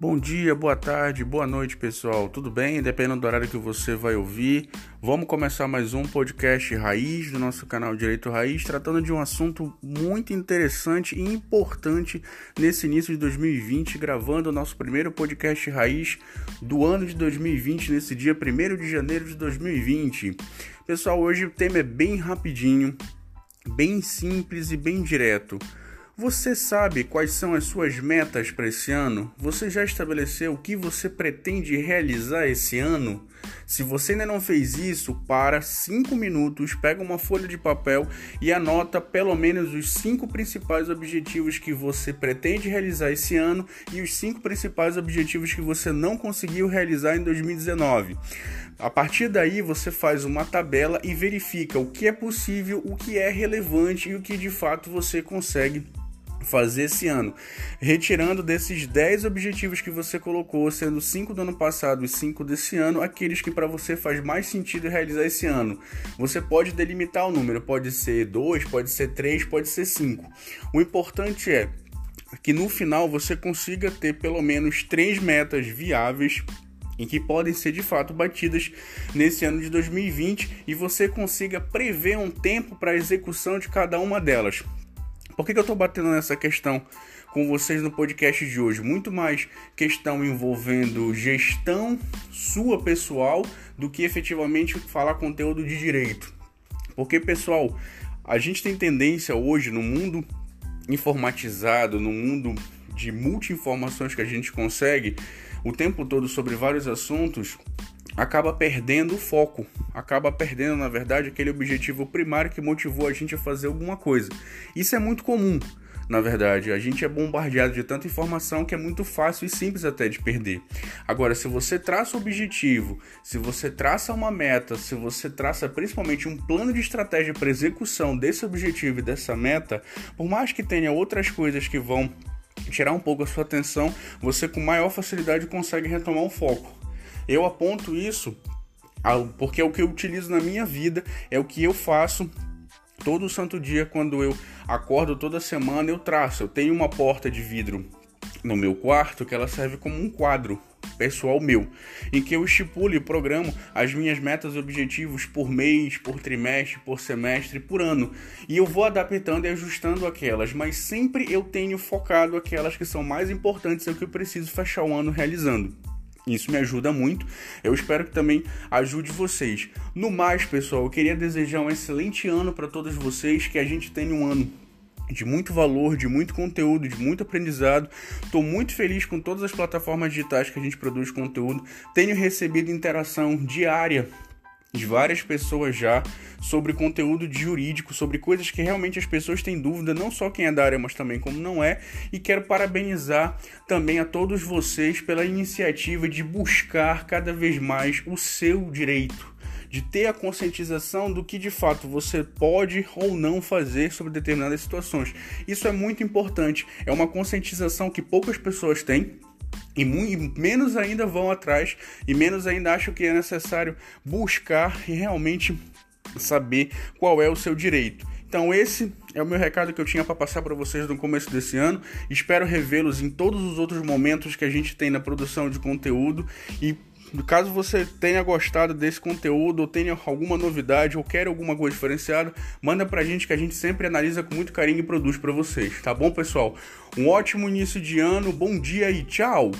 Bom dia, boa tarde, boa noite, pessoal. Tudo bem? Dependendo do horário que você vai ouvir, vamos começar mais um podcast Raiz do nosso canal Direito Raiz, tratando de um assunto muito interessante e importante nesse início de 2020, gravando o nosso primeiro podcast Raiz do ano de 2020, nesse dia 1 de janeiro de 2020. Pessoal, hoje o tema é bem rapidinho, bem simples e bem direto. Você sabe quais são as suas metas para esse ano? Você já estabeleceu o que você pretende realizar esse ano? Se você ainda não fez isso, para 5 minutos, pega uma folha de papel e anota pelo menos os cinco principais objetivos que você pretende realizar esse ano e os cinco principais objetivos que você não conseguiu realizar em 2019. A partir daí, você faz uma tabela e verifica o que é possível, o que é relevante e o que de fato você consegue fazer esse ano, retirando desses 10 objetivos que você colocou, sendo 5 do ano passado e 5 desse ano, aqueles que para você faz mais sentido realizar esse ano. Você pode delimitar o número, pode ser 2, pode ser 3, pode ser 5. O importante é que no final você consiga ter pelo menos três metas viáveis em que podem ser de fato batidas nesse ano de 2020 e você consiga prever um tempo para a execução de cada uma delas. Por que, que eu estou batendo nessa questão com vocês no podcast de hoje? Muito mais questão envolvendo gestão sua pessoal do que efetivamente falar conteúdo de direito. Porque, pessoal, a gente tem tendência hoje no mundo informatizado, no mundo de multi-informações que a gente consegue o tempo todo sobre vários assuntos, acaba perdendo o foco, acaba perdendo, na verdade, aquele objetivo primário que motivou a gente a fazer alguma coisa. Isso é muito comum, na verdade. A gente é bombardeado de tanta informação que é muito fácil e simples até de perder. Agora, se você traça o objetivo, se você traça uma meta, se você traça principalmente um plano de estratégia para execução desse objetivo e dessa meta, por mais que tenha outras coisas que vão tirar um pouco a sua atenção, você com maior facilidade consegue retomar o foco. Eu aponto isso porque é o que eu utilizo na minha vida, é o que eu faço todo santo dia quando eu acordo toda semana, eu traço. Eu tenho uma porta de vidro no meu quarto que ela serve como um quadro pessoal meu, em que eu estipulo e programo as minhas metas e objetivos por mês, por trimestre, por semestre, por ano. E eu vou adaptando e ajustando aquelas, mas sempre eu tenho focado aquelas que são mais importantes e é o que eu preciso fechar o ano realizando. Isso me ajuda muito. Eu espero que também ajude vocês. No mais, pessoal, eu queria desejar um excelente ano para todos vocês, que a gente tenha um ano de muito valor, de muito conteúdo, de muito aprendizado. Estou muito feliz com todas as plataformas digitais que a gente produz conteúdo. Tenho recebido interação diária de várias pessoas já sobre conteúdo jurídico, sobre coisas que realmente as pessoas têm dúvida, não só quem é da área, mas também como não é. E quero parabenizar também a todos vocês pela iniciativa de buscar cada vez mais o seu direito de ter a conscientização do que de fato você pode ou não fazer sobre determinadas situações. Isso é muito importante, é uma conscientização que poucas pessoas têm e menos ainda vão atrás e menos ainda acham que é necessário buscar e realmente saber qual é o seu direito. Então esse é o meu recado que eu tinha para passar para vocês no começo desse ano. Espero revê-los em todos os outros momentos que a gente tem na produção de conteúdo e Caso você tenha gostado desse conteúdo, ou tenha alguma novidade, ou quer alguma coisa diferenciada, manda pra gente que a gente sempre analisa com muito carinho e produz para vocês, tá bom, pessoal? Um ótimo início de ano, bom dia e tchau!